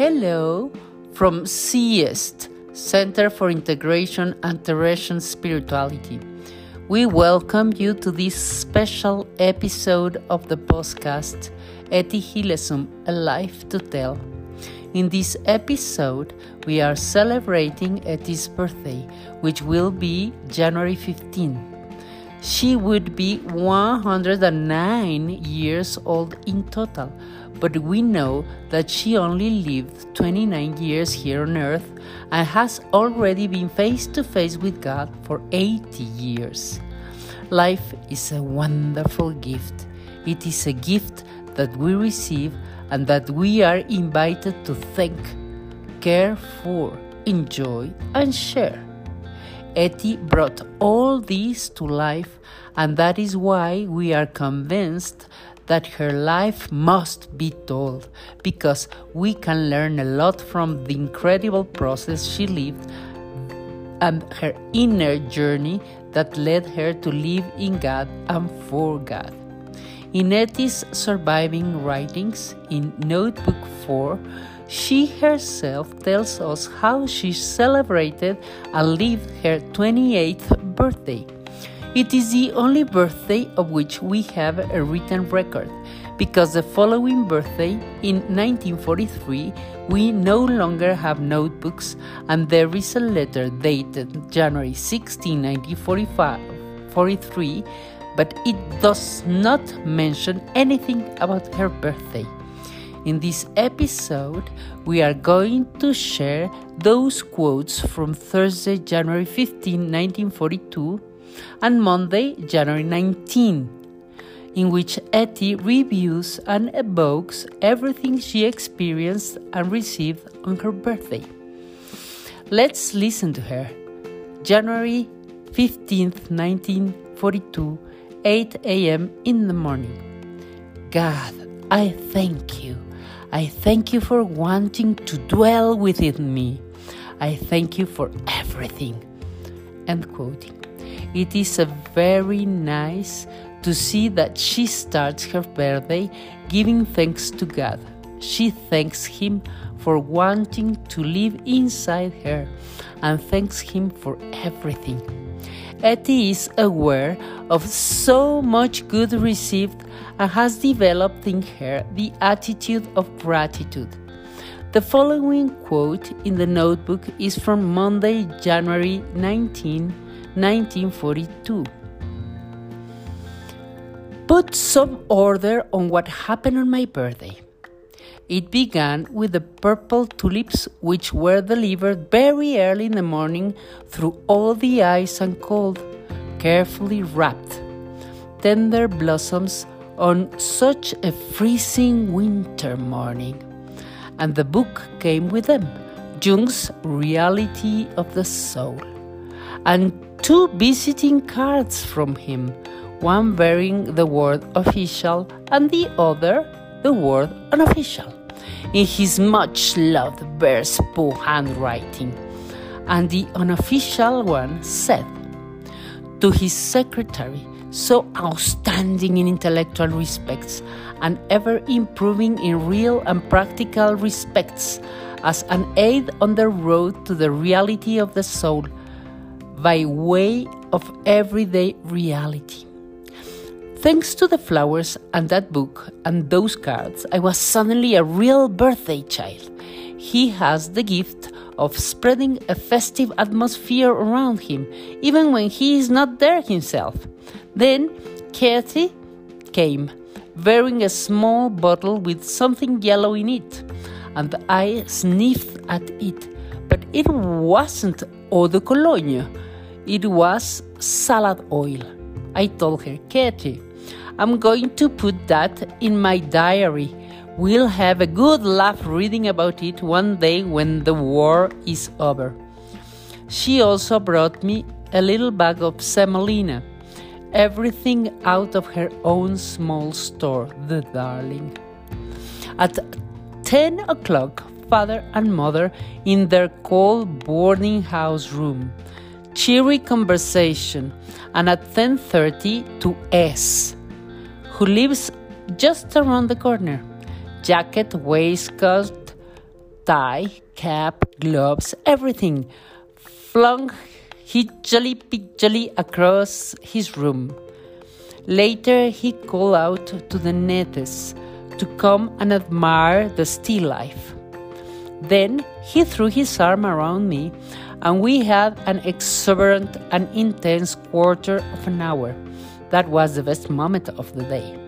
Hello from CIEST, Center for Integration and Teresian Spirituality. We welcome you to this special episode of the podcast Etty Hillesum, A Life to Tell. In this episode, we are celebrating Etty's birthday, which will be January 15. She would be 109 years old in total, but we know that she only lived 29 years here on earth and has already been face to face with God for 80 years. Life is a wonderful gift. It is a gift that we receive and that we are invited to thank, care for, enjoy, and share. Etty brought all this to life, and that is why we are convinced that her life must be told, because we can learn a lot from the incredible process she lived and her inner journey that led her to live in God and for God. In Etty's surviving writings, in Notebook 4, she herself tells us how she celebrated and lived her 28th birthday. It is the only birthday of which we have a written record, because the following birthday, in 1943, we no longer have notebooks, and there is a letter dated January 16, 1943, but it does not mention anything about her birthday. In this episode, we are going to share those quotes from Thursday, January 15, 1942, and Monday, January 19, in which Etty reviews and evokes everything she experienced and received on her birthday. Let's listen to her. January 15th, 1942, 8 a.m. in the morning. God, I thank you I thank you for wanting to dwell within me. I thank you for everything. End quoting. It is very nice to see that she starts her birthday giving thanks to God. She thanks Him for wanting to live inside her and thanks Him for everything. Etty is aware of so much good received and has developed in her the attitude of gratitude. The following quote in the notebook is from Monday, January 19, 1942. Put some order on what happened on my birthday. It began with the purple tulips, which were delivered very early in the morning through all the ice and cold, carefully wrapped. Tender blossoms on such a freezing winter morning. And the book came with them Jung's Reality of the Soul, and two visiting cards from him, one bearing the word official and the other the word unofficial, in his much loved Bearspaw handwriting. And the unofficial one said, To his secretary, so outstanding in intellectual respects and ever improving in real and practical respects as an aid on the road to the reality of the soul by way of everyday reality. Thanks to the flowers and that book and those cards, I was suddenly a real birthday child. He has the gift of spreading a festive atmosphere around him, even when he is not there himself. Then Katie came, bearing a small bottle with something yellow in it, and I sniffed at it, but it wasn't eau de cologne, it was salad oil. I told her, Katie, I'm going to put that in my diary. We'll have a good laugh reading about it one day when the war is over. She also brought me a little bag of semolina everything out of her own small store, the darling. At 10 o'clock, father and mother in their cold boarding house room. Cheery conversation, and at 10:30 to S, who lives just around the corner. Jacket, waistcoat, tie, cap, gloves, everything, flung jolly pijolly across his room. Later, he called out to the natives to come and admire the still life. Then he threw his arm around me, and we had an exuberant and intense quarter of an hour. That was the best moment of the day.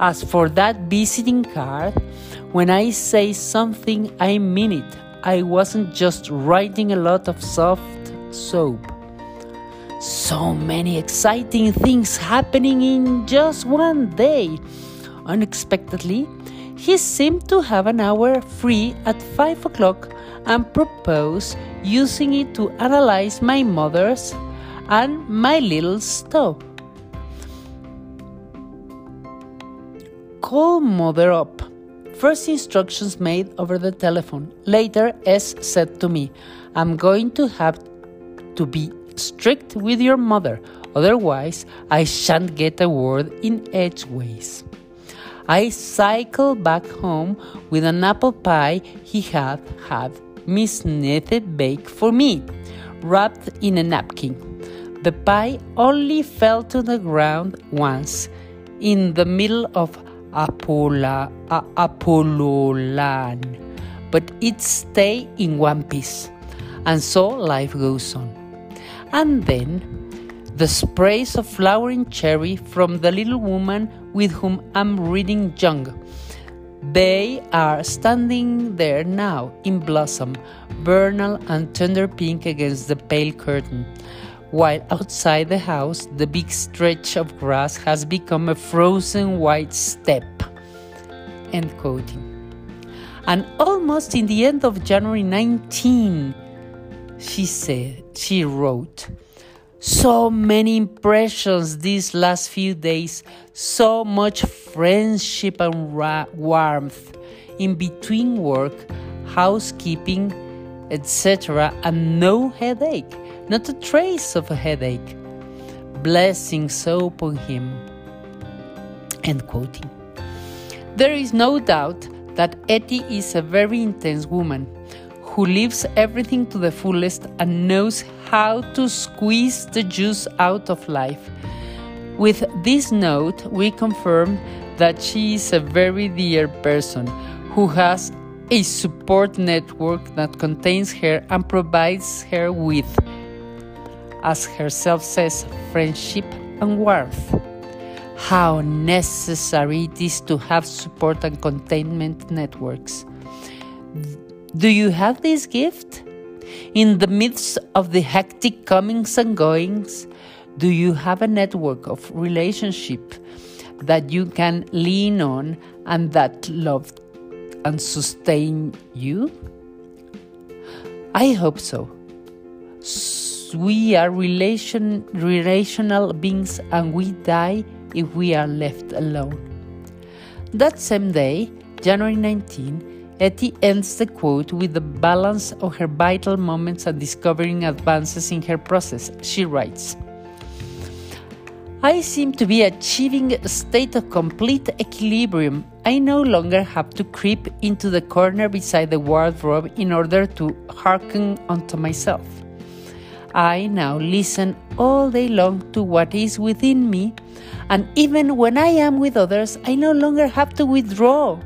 As for that visiting card, when I say something, I mean it. I wasn't just writing a lot of soft soap. So many exciting things happening in just one day. Unexpectedly, he seemed to have an hour free at 5 o'clock and propose using it to analyze my mother's and my little stove. Call mother up. First instructions made over the telephone. Later, S said to me, I'm going to have to be strict with your mother, otherwise, I shan't get a word in edgeways. I cycled back home with an apple pie he had had Miss Nethe baked for me, wrapped in a napkin. The pie only fell to the ground once, in the middle of Apolla, uh, but it stayed in one piece. And so life goes on. And then the sprays of flowering cherry from the little woman with whom I'm reading Jung. They are standing there now in blossom, vernal and tender pink against the pale curtain, while outside the house the big stretch of grass has become a frozen white steppe. End quoting. And almost in the end of January 19, she said, she wrote, so many impressions these last few days, so much friendship and warmth in between work, housekeeping, etc., and no headache, not a trace of a headache. Blessings upon him. End quoting. There is no doubt that Etty is a very intense woman who lives everything to the fullest and knows how to squeeze the juice out of life. With this note, we confirm that she is a very dear person who has a support network that contains her and provides her with, as herself says, friendship and warmth. How necessary it is to have support and containment networks. Do you have this gift? In the midst of the hectic comings and goings, do you have a network of relationship that you can lean on and that love and sustain you? I hope so. We are relation, relational beings and we die if we are left alone. That same day, January 19, Etty ends the quote with the balance of her vital moments and discovering advances in her process. She writes I seem to be achieving a state of complete equilibrium. I no longer have to creep into the corner beside the wardrobe in order to hearken unto myself. I now listen all day long to what is within me, and even when I am with others, I no longer have to withdraw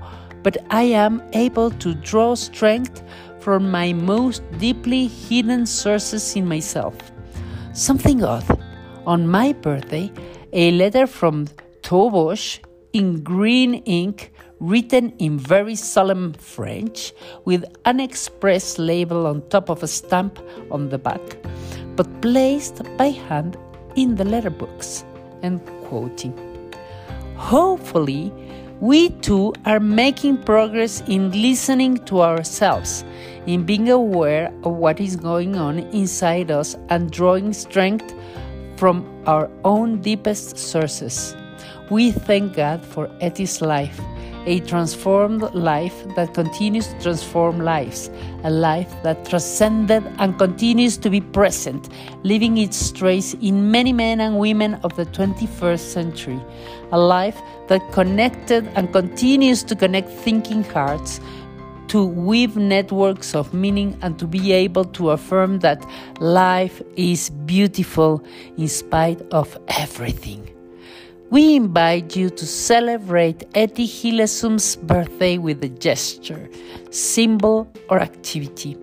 but I am able to draw strength from my most deeply hidden sources in myself. Something odd. On my birthday, a letter from Tobosh in green ink, written in very solemn French, with an express label on top of a stamp on the back, but placed by hand in the letterbox. And quoting. Hopefully, we too are making progress in listening to ourselves, in being aware of what is going on inside us and drawing strength from our own deepest sources. We thank God for Etty's life, a transformed life that continues to transform lives, a life that transcended and continues to be present, leaving its trace in many men and women of the 21st century, a life that connected and continues to connect thinking hearts to weave networks of meaning and to be able to affirm that life is beautiful in spite of everything. We invite you to celebrate Etty Hillesum's birthday with a gesture, symbol, or activity.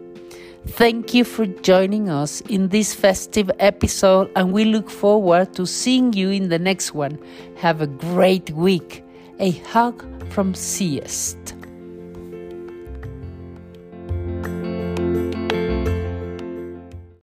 Thank you for joining us in this festive episode, and we look forward to seeing you in the next one. Have a great week. A hug from CIEST.